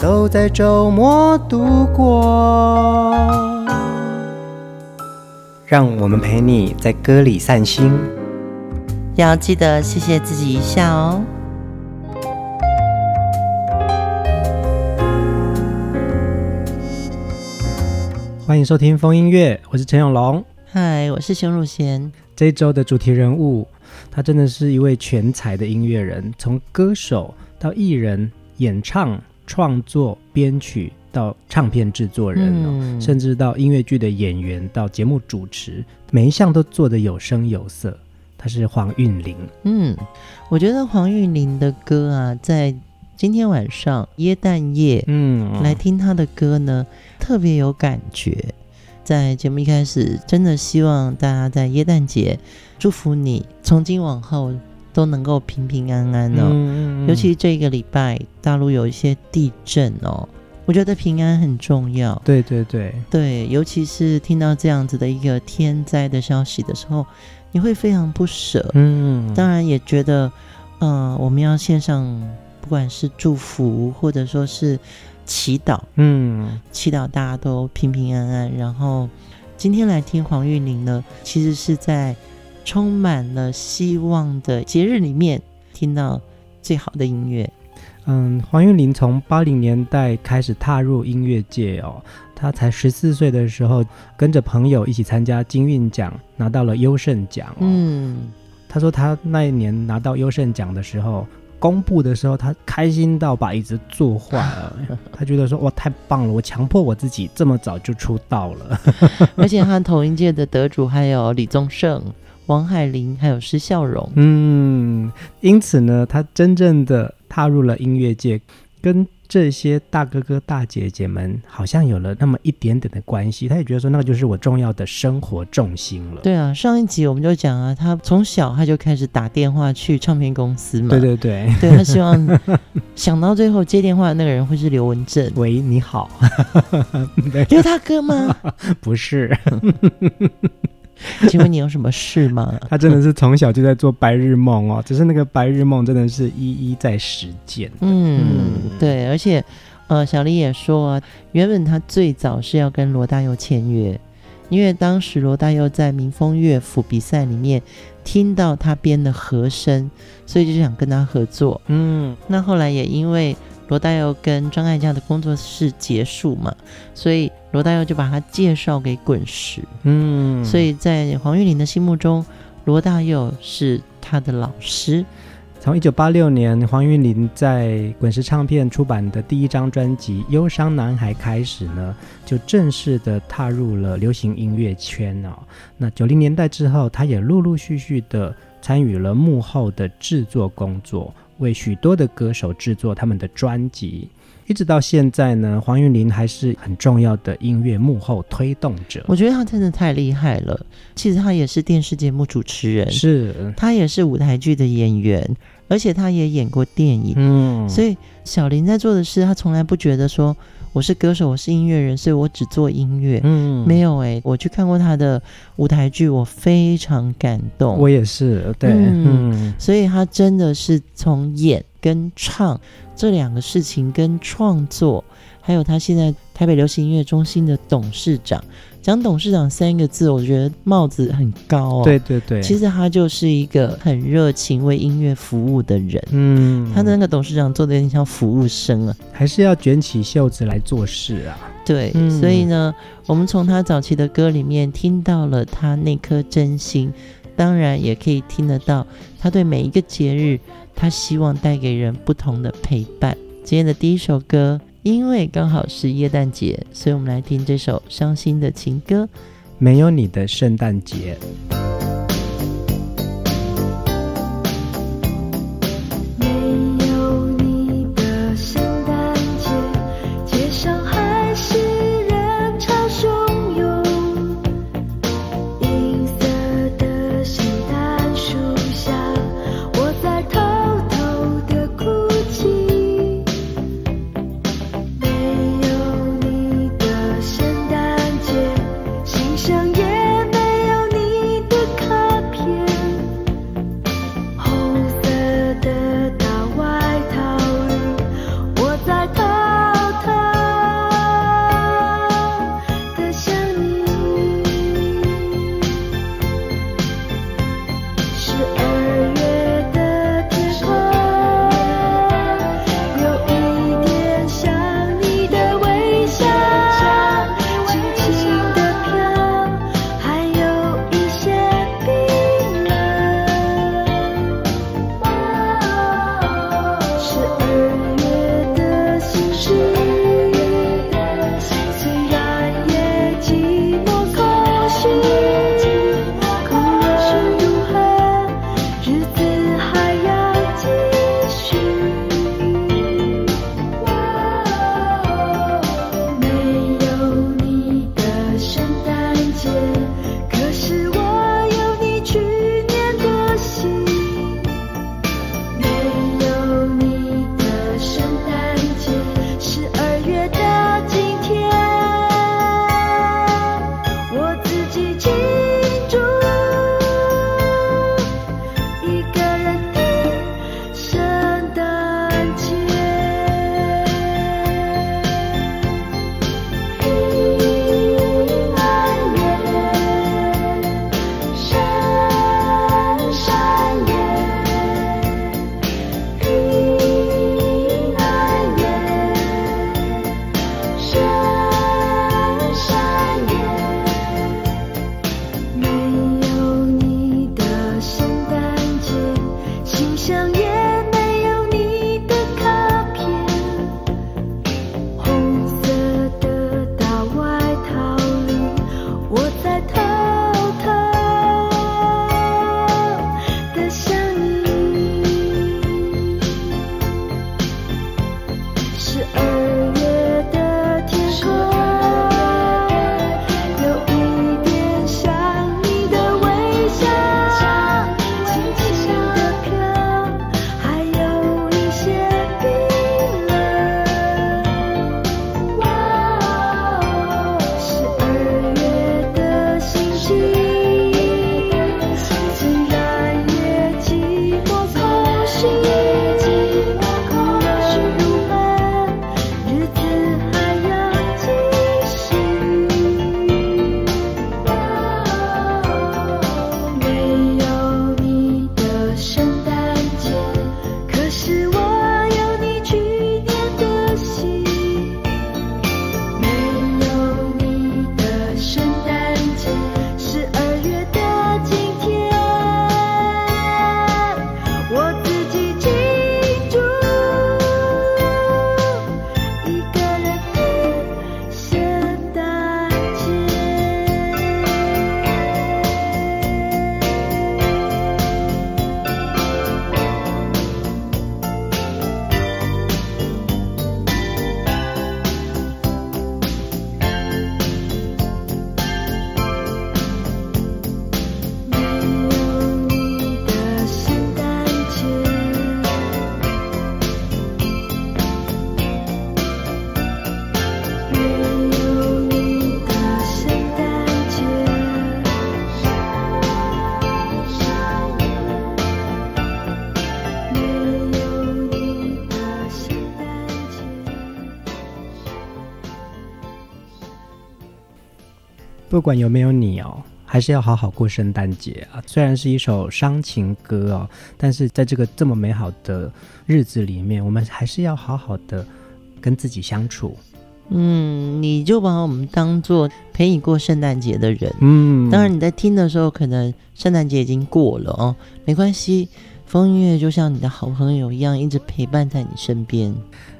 都在周末度过，让我们陪你在歌里散心，要记得谢谢自己一下哦。欢迎收听风音乐，我是陈永龙，嗨，我是熊汝贤。这一周的主题人物，他真的是一位全才的音乐人，从歌手到艺人、演唱。创作、编曲到唱片制作人，嗯，甚至到音乐剧的演员，到节目主持，每一项都做得有声有色。他是黄韵玲。嗯，我觉得黄韵玲的歌啊，在今天晚上耶诞夜，嗯，来听他的歌呢，特别有感觉。在节目一开始，真的希望大家在耶诞节祝福你，从今往后。都能够平平安安哦，嗯嗯、尤其这个礼拜大陆有一些地震哦，我觉得平安很重要。对对对对，尤其是听到这样子的一个天灾的消息的时候，你会非常不舍。嗯，当然也觉得，嗯、呃，我们要献上不管是祝福或者说是祈祷，嗯，祈祷大家都平平安安。然后今天来听黄玉玲呢，其实是在。充满了希望的节日里面，听到最好的音乐。嗯，黄韵玲从八零年代开始踏入音乐界哦，她才十四岁的时候，跟着朋友一起参加金韵奖，拿到了优胜奖。嗯，她说她那一年拿到优胜奖的时候，公布的时候，她开心到把椅子坐坏了。她觉得说哇，太棒了，我强迫我自己这么早就出道了。而且她同一届的得主还有李宗盛。王海玲还有施孝荣，嗯，因此呢，他真正的踏入了音乐界，跟这些大哥哥大姐姐们好像有了那么一点点的关系。他也觉得说，那个就是我重要的生活重心了。对啊，上一集我们就讲啊，他从小他就开始打电话去唱片公司嘛。对对对，对他希望 想到最后接电话的那个人会是刘文正。喂，你好，刘大哥吗？不是。请问你有什么事吗？他真的是从小就在做白日梦哦，只是那个白日梦真的是一一在实践。嗯，对，而且呃，小丽也说啊，原本他最早是要跟罗大佑签约，因为当时罗大佑在民风乐府比赛里面听到他编的和声，所以就想跟他合作。嗯，那后来也因为。罗大佑跟张艾嘉的工作室结束嘛，所以罗大佑就把他介绍给滚石。嗯，所以在黄玉玲的心目中，罗大佑是他的老师。从一九八六年黄韵玲在滚石唱片出版的第一张专辑《忧伤男孩》开始呢，就正式的踏入了流行音乐圈哦。那九零年代之后，他也陆陆续续的参与了幕后的制作工作。为许多的歌手制作他们的专辑，一直到现在呢，黄韵玲还是很重要的音乐幕后推动者。我觉得她真的太厉害了。其实她也是电视节目主持人，是她也是舞台剧的演员，而且她也演过电影。嗯，所以小林在做的事，她从来不觉得说。我是歌手，我是音乐人，所以我只做音乐。嗯，没有哎、欸，我去看过他的舞台剧，我非常感动。我也是，对，嗯，嗯，所以他真的是从演跟唱这两个事情，跟创作，还有他现在台北流行音乐中心的董事长。讲董事长三个字，我觉得帽子很高哦。对对对，其实他就是一个很热情为音乐服务的人。嗯，他的那个董事长做的有点像服务生啊，还是要卷起袖子来做事啊。对，嗯，所以呢，我们从他早期的歌里面听到了他那颗真心，当然也可以听得到他对每一个节日，他希望带给人不同的陪伴。今天的第一首歌。因为刚好是耶诞节，所以我们来听这首伤心的情歌。没有你的圣诞节。不管有没有你哦，还是要好好过圣诞节啊！虽然是一首伤情歌哦，但是在这个这么美好的日子里面，我们还是要好好的跟自己相处。嗯，你就把我们当做陪你过圣诞节的人。嗯，当然你在听的时候，可能圣诞节已经过了哦，没关系，风音乐就像你的好朋友一样，一直陪伴在你身边。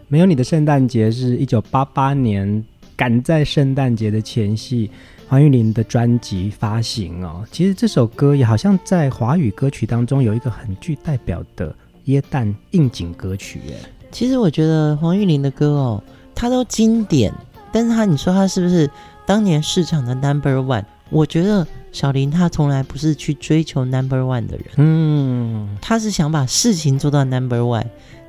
没有你的圣诞节是一九八八年赶在圣诞节的前夕。黄玉玲的专辑发行哦，其实这首歌也好像在华语歌曲当中有一个很具代表的耶诞应景歌曲耶。其实我觉得黄玉玲的歌哦，它都经典，但是他你说他是不是当年市场的 number one？我觉得小林他从来不是去追求 number one 的人，嗯，他是想把事情做到 number one。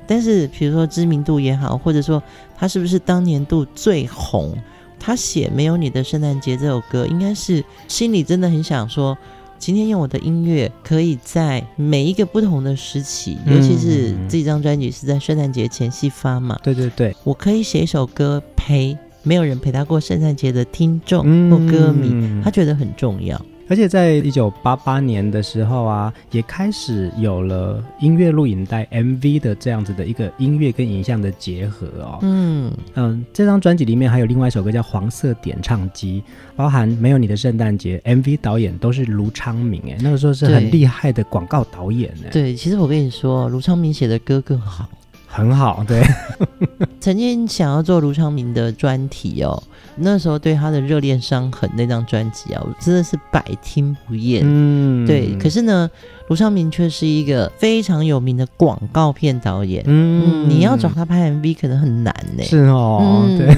但是比如说知名度也好，或者说他是不是当年度最红？他写《没有你的圣诞节》这首歌，应该是心里真的很想说，今天用我的音乐，可以在每一个不同的时期，嗯、尤其是这张专辑是在圣诞节前夕发嘛。对对对，我可以写一首歌陪没有人陪他过圣诞节的听众或歌迷，嗯、他觉得很重要。而且在一九八八年的时候啊，也开始有了音乐录影带 MV 的这样子的一个音乐跟影像的结合哦。嗯嗯，这张专辑里面还有另外一首歌叫《黄色点唱机》，包含《没有你的圣诞节》MV 导演都是卢昌明哎，那个时候是很厉害的广告导演哎。对，其实我跟你说，卢昌明写的歌更好，很好。对，曾经想要做卢昌明的专题哦。那时候对他的《热恋伤痕》那张专辑啊，我真的是百听不厌。嗯，对。可是呢，卢昌明却是一个非常有名的广告片导演。嗯，嗯，你要找他拍 MV 可能很难呢。是哦，嗯、对，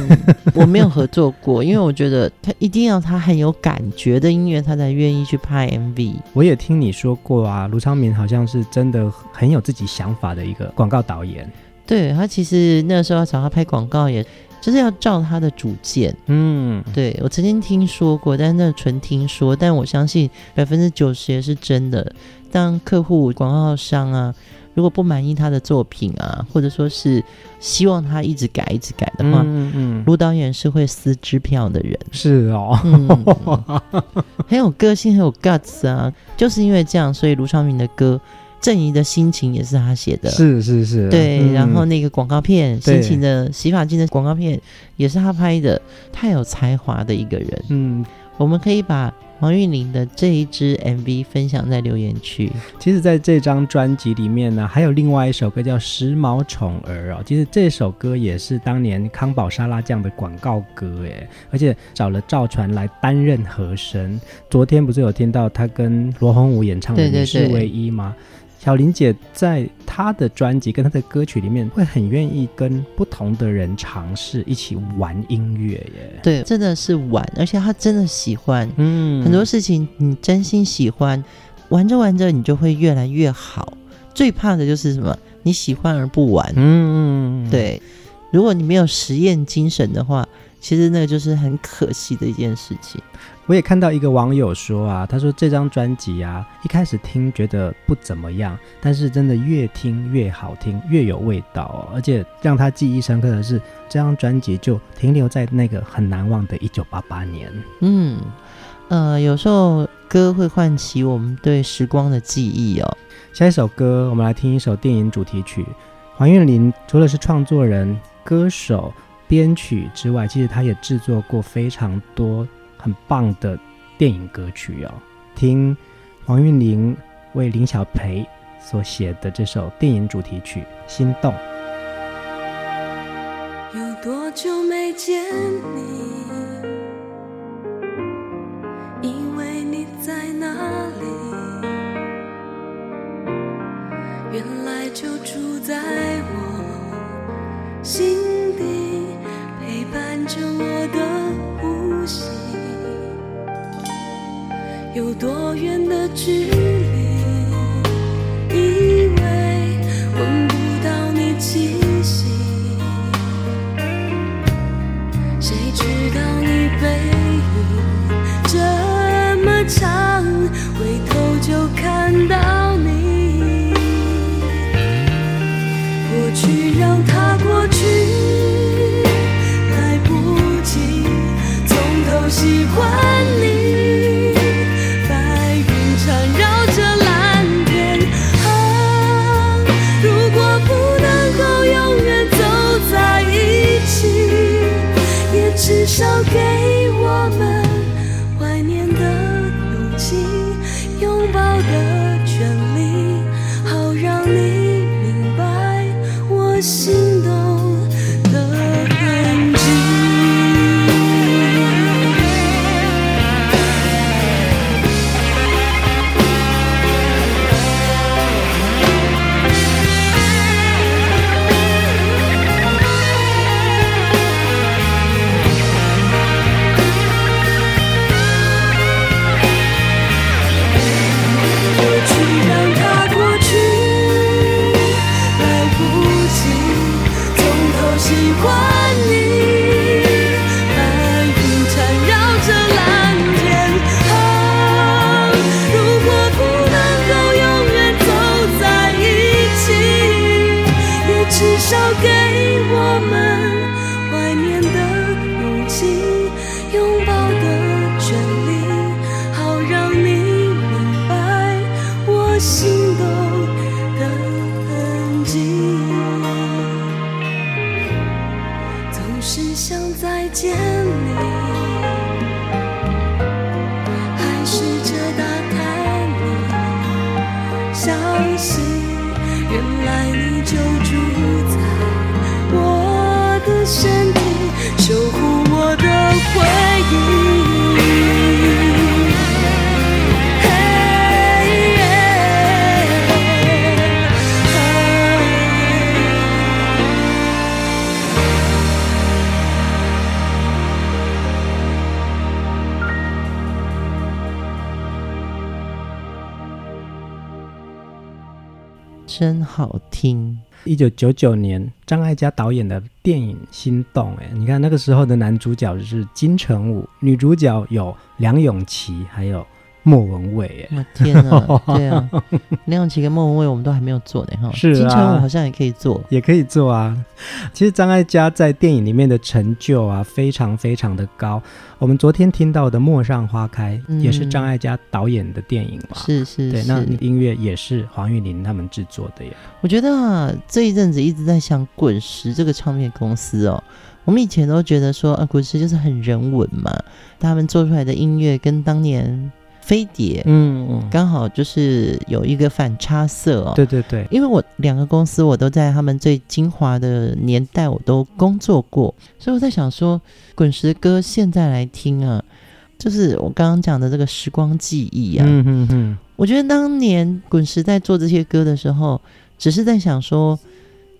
我没有合作过，因为我觉得他一定要他很有感觉的音乐，他才愿意去拍 MV。我也听你说过啊，卢昌明好像是真的很有自己想法的一个广告导演。对，他其实那时候要找他拍广告也。就是要照他的主见，嗯，对，我曾经听说过，但是那纯听说，但我相信百分之九十也是真的。当客户、广告商啊，如果不满意他的作品啊，或者说是希望他一直改、一直改的话，嗯嗯，卢导演是会撕支票的人，是哦，嗯、很有个性，很有 guts 啊，就是因为这样，所以卢昌明的歌。郑怡的心情也是他写的，是是是，对。嗯、然后那个广告片，心情的洗发精的广告片也是他拍的，太有才华的一个人。嗯，我们可以把黄韵玲的这一支 MV 分享在留言区。其实，在这张专辑里面呢，还有另外一首歌叫《时髦宠儿》哦。其实这首歌也是当年康宝沙拉酱的广告歌诶，而且找了赵传来担任和声。昨天不是有听到他跟罗红武演唱的《你是唯一》吗？对对对小林姐在她的专辑跟她的歌曲里面，会很愿意跟不同的人尝试一起玩音乐耶。对，真的是玩，而且她真的喜欢。嗯，很多事情你真心喜欢，玩着玩着你就会越来越好。最怕的就是什么？你喜欢而不玩。嗯，对。如果你没有实验精神的话，其实那个就是很可惜的一件事情。我也看到一个网友说啊，他说这张专辑啊，一开始听觉得不怎么样，但是真的越听越好听，越有味道哦。而且让他记忆深刻的是，这张专辑就停留在那个很难忘的一九八八年。嗯，呃，有时候歌会唤起我们对时光的记忆哦。下一首歌，我们来听一首电影主题曲。黄韵玲除了是创作人、歌手、编曲之外，其实他也制作过非常多很棒的电影歌曲哦。听黄韵玲为林小培所写的这首电影主题曲《心动》。有多久没见你？着我的呼吸。有多远的距离？见你，还试着打开你，相信，原来你就住在我的身体，守护我的回忆。好听！一九九九年，张艾嘉导演的电影《心动》。哎，你看那个时候的男主角是金城武，女主角有梁咏琪，还有。莫文蔚，哎，天哪，对啊，梁咏琪跟莫文蔚我们都还没有做呢，哈，是啊，金城武好像也可以做，也可以做啊。其实张艾嘉在电影里面的成就啊，非常非常的高。我们昨天听到的《陌上花开》嗯、也是张艾嘉导演的电影嘛，是是，是，对，那音乐也是黄韵玲他们制作的耶。我觉得啊，这一阵子一直在想滚石这个唱片公司哦，我们以前都觉得说啊，滚石就是很人文嘛，他们做出来的音乐跟当年。飞碟，嗯，刚好就是有一个反差色哦。对对对，因为我两个公司我都在他们最精华的年代我都工作过，所以我在想说，滚石歌现在来听啊，就是我刚刚讲的这个时光记忆啊。嗯嗯嗯，我觉得当年滚石在做这些歌的时候，只是在想说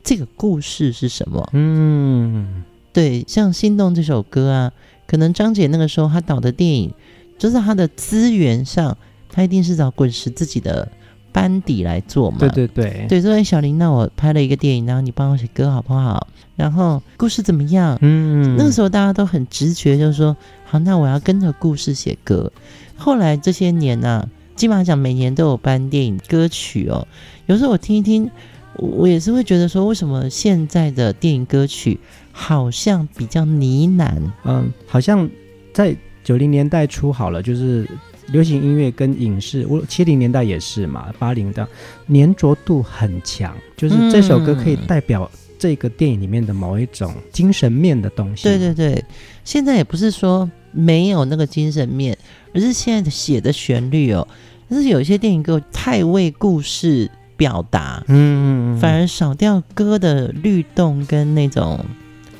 这个故事是什么。嗯，对，像《心动》这首歌啊，可能张姐那个时候她导的电影，就是他的资源上，他一定是找滚石自己的班底来做嘛。对对对，对，所以小林，那我拍了一个电影，然后你帮我写歌好不好？然后故事怎么样？嗯，那个时候大家都很直觉，就是说，好，那我要跟着故事写歌。后来这些年呢、啊，金马奖每年都有颁电影歌曲哦。有时候我听一听，我也是会觉得说，为什么现在的电影歌曲好像比较呢喃？嗯，好像在九零年代初好了，就是流行音乐跟影视，我七零年代也是嘛，八零的粘着度很强，就是这首歌可以代表。这个电影里面的某一种精神面的东西，对对对，现在也不是说没有那个精神面，而是现在的写的旋律哦，但是有一些电影歌太为故事表达，嗯，反而少掉歌的律动跟那种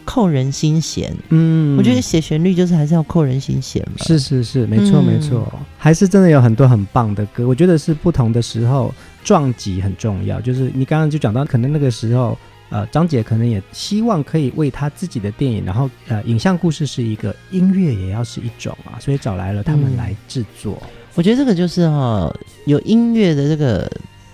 扣人心弦，嗯，我觉得写旋律就是还是要扣人心弦嘛，是是是，没错、嗯、没错，还是真的有很多很棒的歌，我觉得是不同的时候撞击很重要，就是你刚刚就讲到，可能那个时候。呃，张姐可能也希望可以为她自己的电影，然后呃，影像故事是一个，音乐也要是一种啊，所以找来了他们来制作。嗯，我觉得这个就是哈、哦，有音乐的这个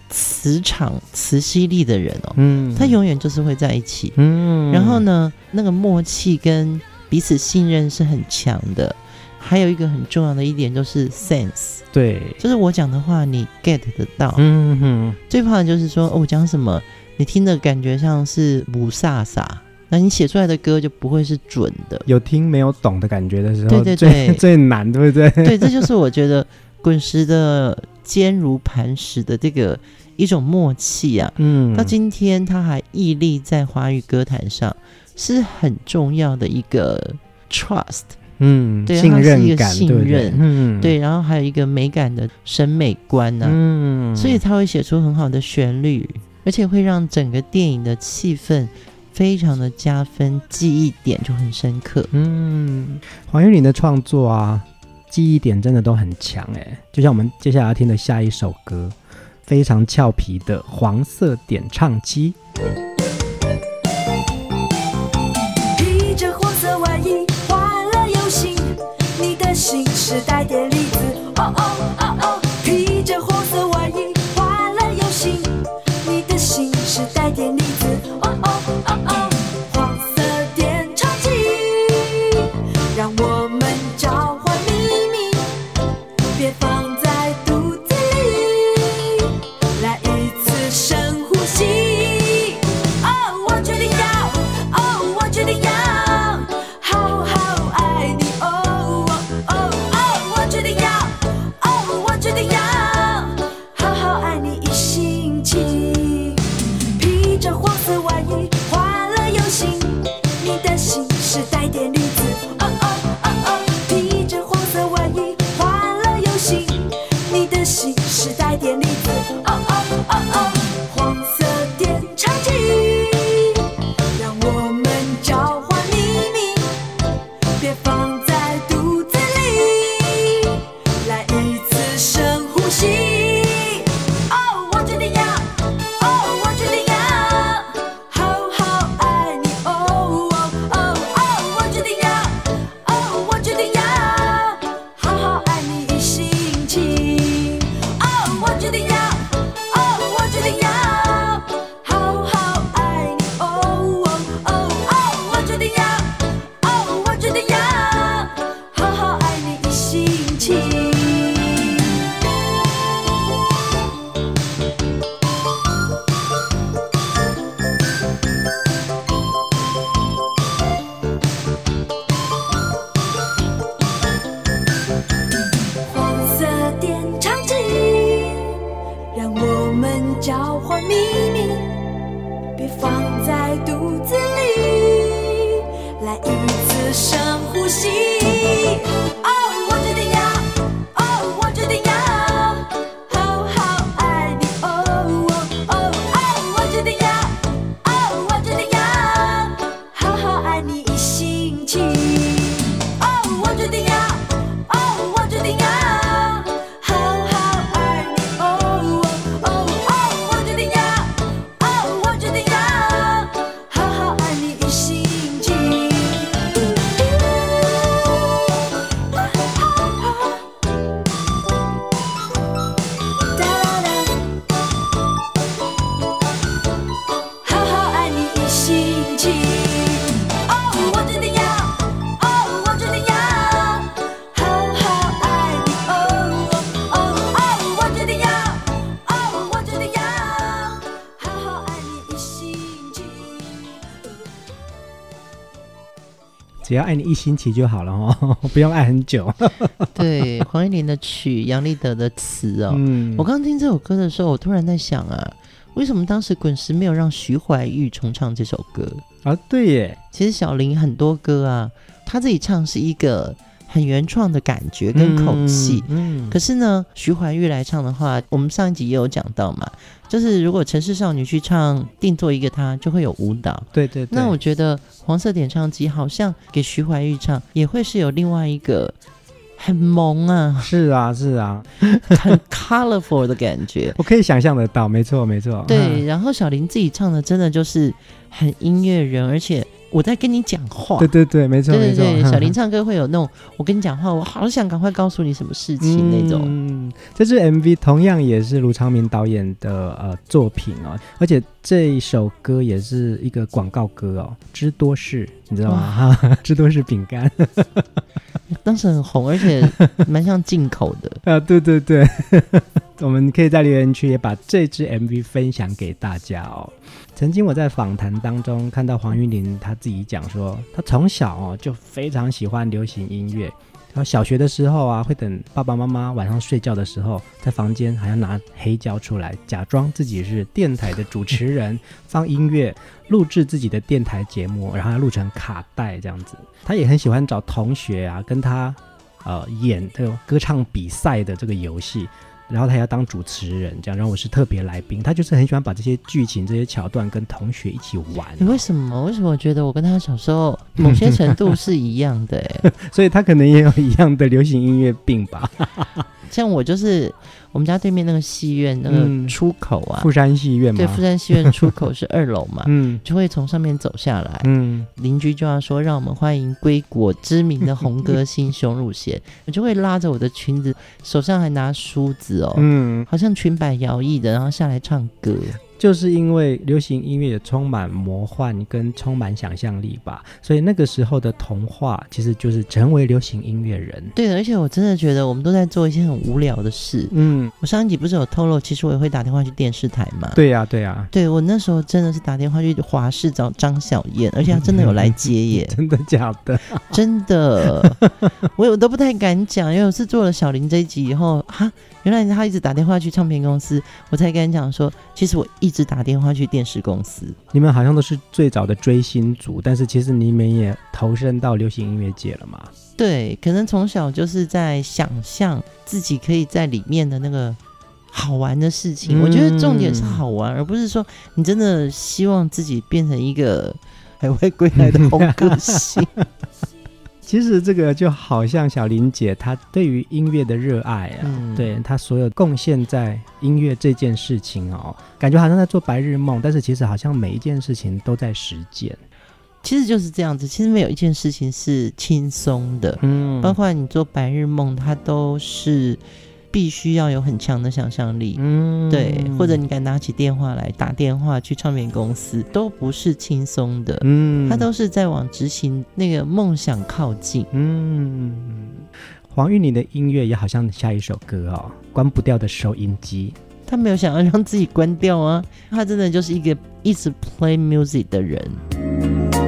磁场、磁吸力的人哦，嗯，他永远就是会在一起，嗯，然后呢，那个默契跟彼此信任是很强的。还有一个很重要的一点就是 sense，对，就是我讲的话你 get 得到，嗯哼，最怕的就是说、哦、我讲什么。你听的感觉像是雾煞煞，那你写出来的歌就不会是准的。有听没有懂的感觉的时候，对对对，最 最难，对不对？对，这就是我觉得滚石的坚如磐石的这个一种默契啊。嗯，到今天他还屹立在华语歌坛上，是很重要的一个 trust。嗯，对，信任是一个信任，对，嗯，对，然后还有一个美感的审美观呢、啊。嗯，所以他会写出很好的旋律。而且会让整个电影的气氛非常的加分，记忆点就很深刻。嗯，黄韵玲的创作啊，记忆点真的都很强哎。就像我们接下来要听的下一首歌，非常俏皮的《黄色点唱机》。披着黄色外衣，欢乐游行，你的心是带点栗子。哦哦哦哦，披着黄色只要爱你一星期就好了哦，不用爱很久。对，黄韵玲的曲，杨立德的词哦。嗯，我刚听这首歌的时候，我突然在想啊，为什么当时滚石没有让徐怀钰重唱这首歌啊？对耶，其实小林很多歌啊，他自己唱是一个。很原创的感觉跟口气，嗯，嗯，可是呢，徐怀钰来唱的话，我们上一集也有讲到嘛，就是如果城市少女去唱《定做一个她》，就会有舞蹈，对对对。那我觉得黄色点唱机好像给徐怀钰唱，也会是有另外一个很萌啊，是啊是啊，很 colorful 的感觉，我可以想象得到，没错没错。对，然后小林自己唱的真的就是很音乐人，而且。我在跟你讲话，对对对，没错对对对，没错。小林唱歌会有那种，我跟你讲话，我好想赶快告诉你什么事情那种。嗯，这支 MV 同样也是卢昌明导演的呃作品哦，而且这一首歌也是一个广告歌哦，知多士，你知道吗？哈，知多士饼干，当时很红，而且蛮像进口的 啊。对对对，我们可以在留言区也把这支 MV 分享给大家哦。曾经我在访谈当中看到黄韵玲，她自己讲说，她从小哦就非常喜欢流行音乐。然后小学的时候啊，会等爸爸妈妈晚上睡觉的时候，在房间还要拿黑胶出来，假装自己是电台的主持人，放音乐，录制自己的电台节目，然后要录成卡带这样子。她也很喜欢找同学啊，跟她呃演这个歌唱比赛的这个游戏。然后他要当主持人，这样，然后我是特别来宾。他就是很喜欢把这些剧情、这些桥段跟同学一起玩。你为什么？为什么我觉得我跟他小时候某些程度是一样的？所以他可能也有一样的流行音乐病吧。像我就是我们家对面那个戏院那个出口啊，富山戏院嘛，对，富山戏院出口是二楼嘛，嗯，就会从上面走下来，嗯，邻居就要说让我们欢迎归国知名的红歌星熊汝贤，我 就会拉着我的裙子，手上还拿梳子哦，嗯，好像裙摆摇曳的，然后下来唱歌。就是因为流行音乐也充满魔幻跟充满想象力吧，所以那个时候的童话其实就是成为流行音乐人。对，而且我真的觉得我们都在做一些很无聊的事。嗯，我上一集不是有透露，其实我也会打电话去电视台嘛。对呀、啊，对呀、啊。对，我那时候真的是打电话去华视找张小燕，而且他真的有来接耶。真的假的？真的，我我都不太敢讲，因为我是做了小林这一集以后，哈，原来他一直打电话去唱片公司，我才敢讲说，其实我一。一直打电话去电视公司，你们好像都是最早的追星族，但是其实你们也投身到流行音乐界了嘛？对，可能从小就是在想象自己可以在里面的那个好玩的事情。嗯、我觉得重点是好玩，而不是说你真的希望自己变成一个 海外归来的红歌星。其实这个就好像小林姐她对于音乐的热爱啊，嗯、对她所有贡献在音乐这件事情哦，感觉好像在做白日梦，但是其实好像每一件事情都在实践。其实就是这样子，其实没有一件事情是轻松的，嗯，包括你做白日梦，它都是。必须要有很强的想象力，嗯，对，或者你敢拿起电话来打电话去唱片公司，都不是轻松的，嗯，他都是在往执行那个梦想靠近，嗯。黄韵玲的音乐也好像下一首歌哦，关不掉的收音机，他没有想要让自己关掉啊，他真的就是一个一直 play music 的人。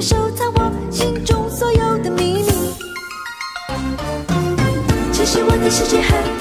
收藏我心中所有的秘密。其实我的世界很。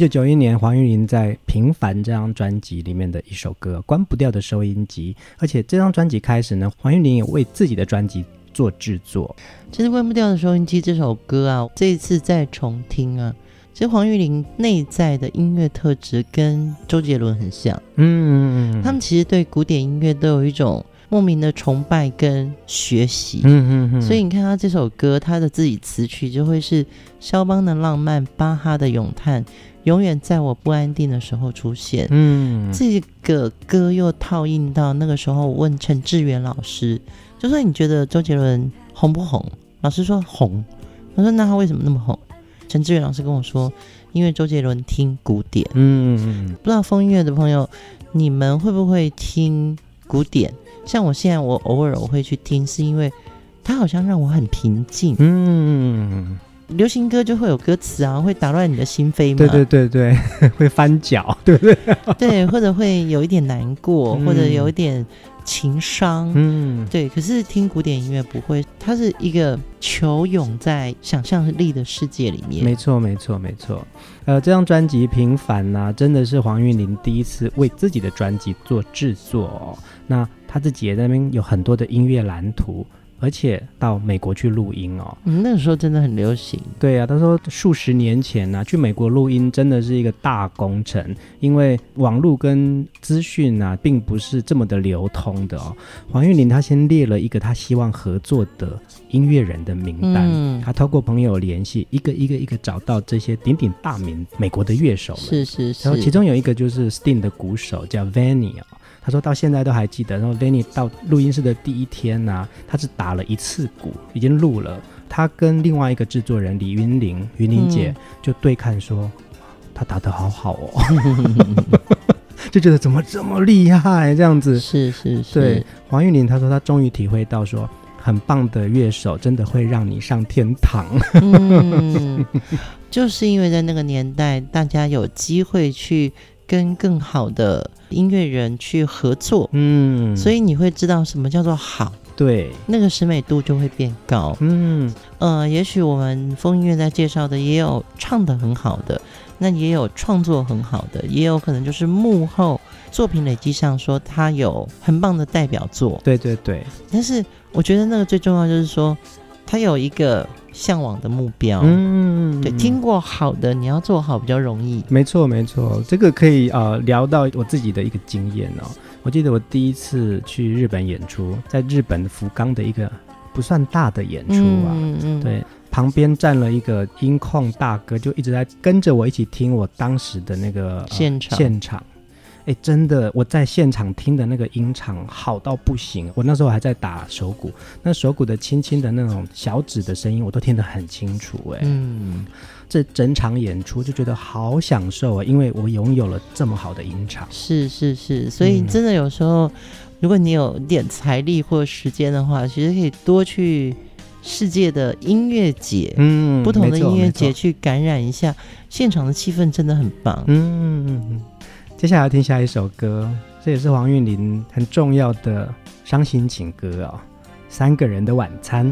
九九一年，黄韵玲在《平凡》这张专辑里面的一首歌《关不掉的收音机》，而且这张专辑开始呢，黄韵玲也为自己的专辑做制作。其实《关不掉的收音机》这首歌啊，这一次再重听啊，其实黄玉玲内在的音乐特质跟周杰伦很像。嗯，他们其实对古典音乐都有一种莫名的崇拜跟学习。嗯嗯嗯，所以你看他这首歌，他的自己词曲就会是肖邦的浪漫，巴哈的咏叹，永远在我不安定的时候出现。嗯，这个歌又套印到那个时候，我问陈志远老师，就说你觉得周杰伦红不红？老师说红。他说那他为什么那么红？陈志远老师跟我说，因为周杰伦听古典。嗯嗯不知道风音乐的朋友，你们会不会听古典？像我现在，我偶尔我会去听，是因为它好像让我很平静。嗯，流行歌就会有歌词啊，会打乱你的心扉嘛。对对对对，会翻脚，对不对？对，或者会有一点难过，嗯或者有一点情伤。嗯，对，可是听古典音乐不会，它是一个球涌在想象力的世界里面。没错没错没错。呃，这张专辑《平凡》呢，真的是黄韵玲第一次为自己的专辑做制作哦。那他自己也在那边有很多的音乐蓝图，而且到美国去录音哦。嗯，那个时候真的很流行。对啊，他说数十年前呢、啊，去美国录音真的是一个大工程，因为网络跟资讯啊，并不是这么的流通的哦。黄韵玲她先列了一个她希望合作的音乐人的名单，嗯她透过朋友联系，一个一个一个找到这些鼎鼎大名美国的乐手们。是是是。然后其中有一个就是 Sting 的鼓手叫 Vanny 哦。他说到现在都还记得，然后 Vanny 到录音室的第一天呢、啊，他只打了一次鼓，已经录了。他跟另外一个制作人李云玲，云玲姐就对看说，他打得好好哦，就觉得怎么这么厉害这样子。是是是。对，黄玉玲她说她终于体会到说，很棒的乐手真的会让你上天堂。嗯，就是因为在那个年代，大家有机会去跟更好的音乐人去合作，嗯，所以你会知道什么叫做好，对，那个审美度就会变高。嗯。呃，也许我们风音乐在介绍的也有唱的很好的，那也有创作很好的，也有可能就是幕后作品累积上说他有很棒的代表作。对对对，但是我觉得那个最重要就是说，他有一个向往的目标。嗯，对，听过好的，你要做好比较容易。没错，没错，这个可以呃聊到我自己的一个经验哦。我记得我第一次去日本演出，在日本福冈的一个不算大的演出啊，嗯嗯，对，旁边站了一个音控大哥，就一直在跟着我一起听我当时的那个、呃、现场现场。哎，真的，我在现场听的那个音场好到不行。我那时候还在打手鼓，那手鼓的轻轻的那种小指的声音，我都听得很清楚。哎，嗯，这整场演出就觉得好享受啊，因为我拥有了这么好的音场。是是是，所以真的有时候，嗯、如果你有点财力或时间的话，其实可以多去世界的音乐节，嗯，不同的音乐节去感染一下现场的气氛，真的很棒。嗯嗯。嗯接下来要听下一首歌，这也是黄韵玲很重要的伤心情歌哦，《三个人的晚餐》。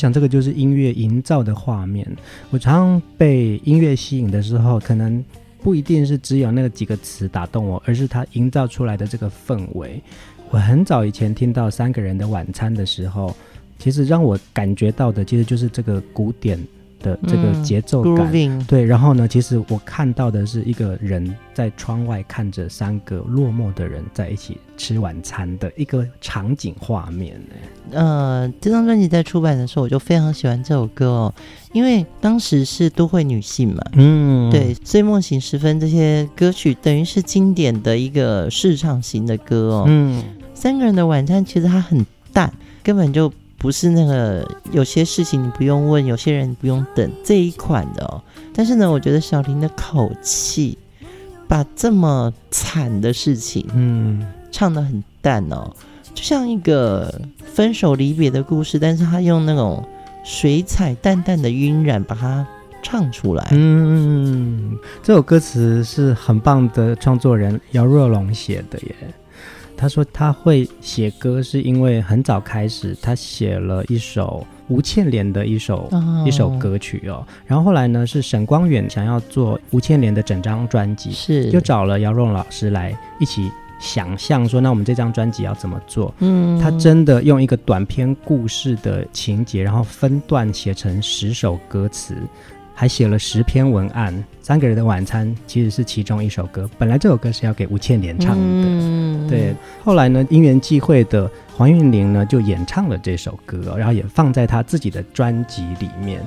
想这个就是音乐营造的画面。我常常被音乐吸引的时候，可能不一定是只有那个几个词打动我，而是它营造出来的这个氛围。我很早以前听到三个人的晚餐的时候，其实让我感觉到的，其实就是这个古典的这个节奏感。嗯、对，然后呢，其实我看到的是一个人在窗外看着三个落寞的人在一起吃晚餐的一个场景画面。呃，这张专辑在出版的时候，我就非常喜欢这首歌哦，因为当时是都会女性嘛，嗯，对，醉梦醒时分这些歌曲等于是经典的一个试唱型的歌哦，嗯，三个人的晚餐其实它很淡，根本就不是那个有些事情你不用问，有些人不用等这一款的哦。但是呢，我觉得小林的口气把这么惨的事情，嗯，唱的很淡哦。就像一个分手离别的故事，但是他用那种水彩淡淡的晕染把它唱出来。嗯，这首歌词是很棒的创作人姚若龙写的耶。他说他会写歌是因为很早开始他写了一首吴倩莲的一首、哦、一首歌曲哦，然后后来呢是沈光远想要做吴倩莲的整张专辑，是就找了姚润老师来一起。想象说，那我们这张专辑要怎么做？嗯，他真的用一个短篇故事的情节，然后分段写成十首歌词，还写了十篇文案。三个人的晚餐其实是其中一首歌，本来这首歌是要给吴倩莲唱的，嗯、对。后来呢，因缘际会的黄韵玲呢就演唱了这首歌，然后也放在她自己的专辑里面。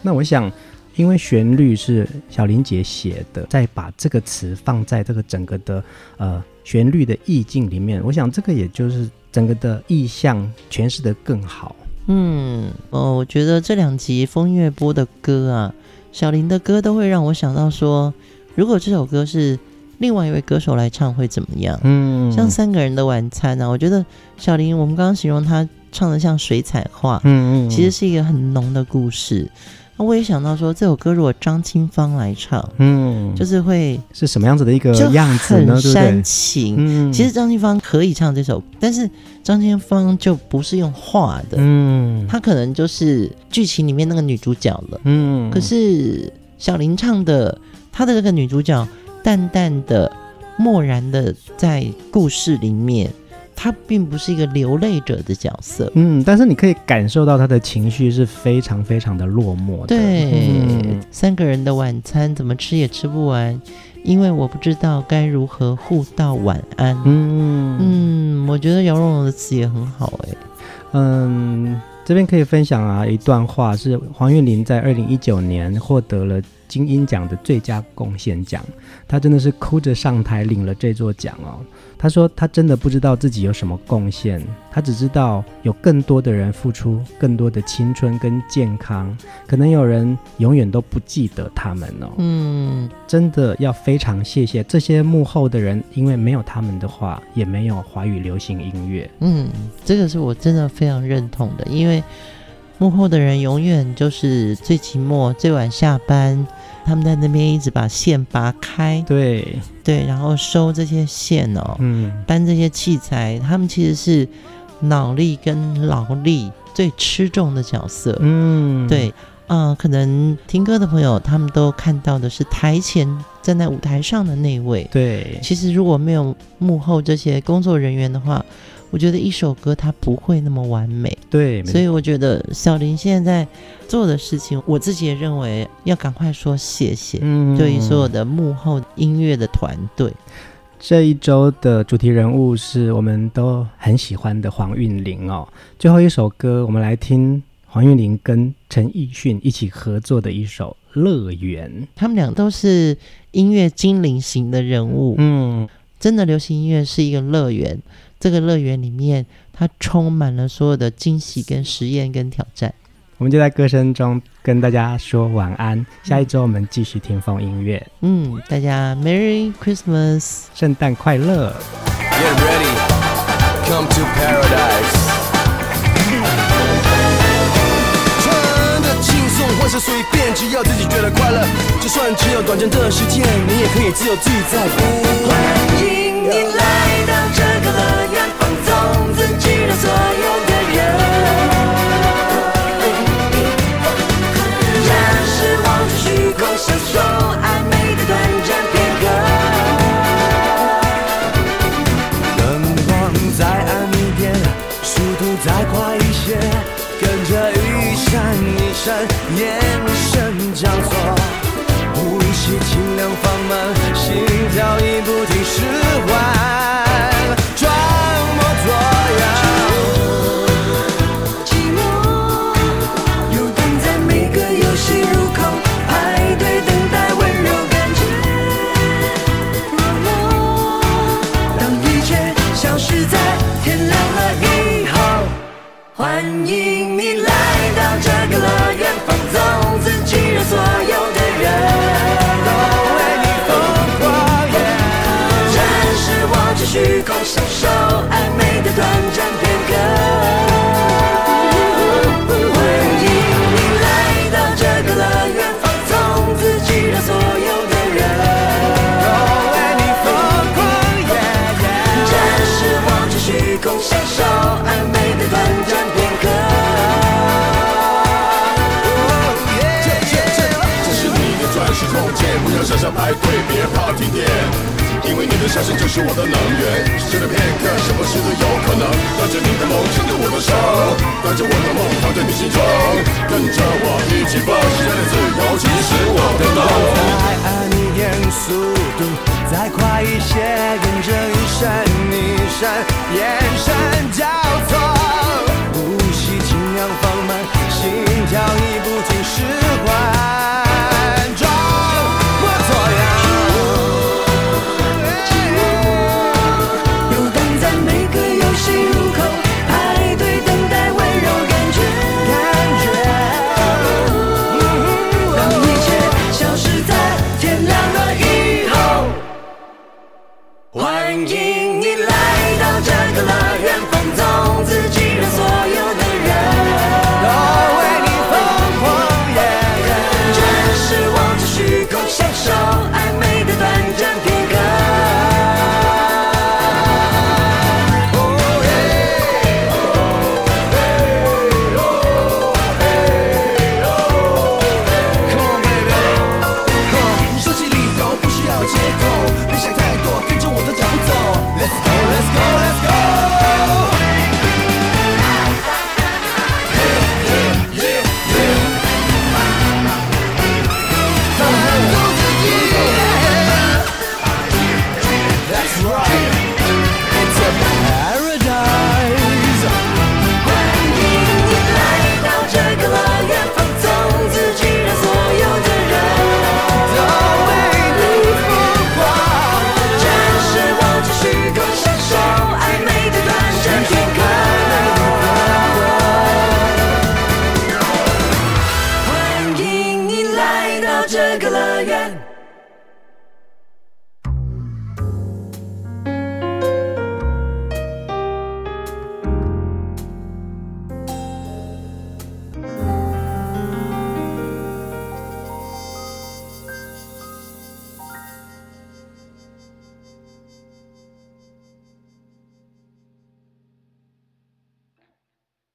那我想。因为旋律是小林姐写的，再把这个词放在这个整个的呃旋律的意境里面，我想这个也就是整个的意象诠释的更好。嗯，哦，我觉得这两集风音乐播的歌啊，小林的歌都会让我想到说，如果这首歌是另外一位歌手来唱会怎么样？嗯，像三个人的晚餐啊，我觉得小林我们刚刚形容他唱的像水彩画，嗯嗯，其实是一个很浓的故事。我也想到说，这首歌如果张清芳来唱，嗯，就是会是什么样子的一个样子呢？很煽情。嗯，其实张清芳可以唱这首，但是张清芳就不是用画的，嗯，她可能就是剧情里面那个女主角了，嗯。可是小林唱的，她的这个女主角淡淡的、漠然的在故事里面。他并不是一个流泪者的角色，嗯，但是你可以感受到他的情绪是非常非常的落寞的。对，嗯、三个人的晚餐怎么吃也吃不完，因为我不知道该如何互道晚安。嗯嗯，我觉得姚蓉蓉的词也很好，哎，嗯，这边可以分享啊一段话，是黄韵玲在二零一九年获得了金音奖的最佳贡献奖，他真的是哭着上台领了这座奖哦。他说：“他真的不知道自己有什么贡献，他只知道有更多的人付出更多的青春跟健康，可能有人永远都不记得他们哦。嗯，真的要非常谢谢这些幕后的人，因为没有他们的话，也没有华语流行音乐。嗯，这个是我真的非常认同的，因为幕后的人永远就是最寂寞、最晚下班。”他们在那边一直把线拔开，对。对，然后收这些线哦，嗯，搬这些器材，他们其实是脑力跟劳力最吃重的角色，嗯，对，啊、呃，可能听歌的朋友他们都看到的是台前站在舞台上的那位，对，其实如果没有幕后这些工作人员的话。我觉得一首歌它不会那么完美，对，所以我觉得小林现在做的事情，我自己也认为要赶快说谢谢，嗯，对于所有的幕后音乐的团队。这一周的主题人物是我们都很喜欢的黄韵玲哦。最后一首歌，我们来听黄韵玲跟陈奕迅一起合作的一首《乐园》。他们俩都是音乐精灵型的人物，嗯，真的流行音乐是一个乐园。这个乐园里面，它充满了所有的惊喜、跟实验、跟挑战。我们就在歌声中跟大家说晚安。下一周我们继续听风音乐。嗯，大家 Merry Christmas，圣诞快乐。Get ready, come to paradise。穿的轻松或是随便，只要自己觉得快乐。就算只有短暂的时间，你也可以自由自在。你来到这个乐园。所有的人，暂时忘记虚空，享受暧 You. 相信就是我的能源。时的片刻，什么事都有可能。带着你的梦，牵着我的手，带着我的梦，放在你心中，跟着我一起奔驰。的自由，其实我的梦。爱爱你，眼速度再快一些，跟着一闪一闪，眼神交错，呼吸尽量放慢，心跳已不听释怀。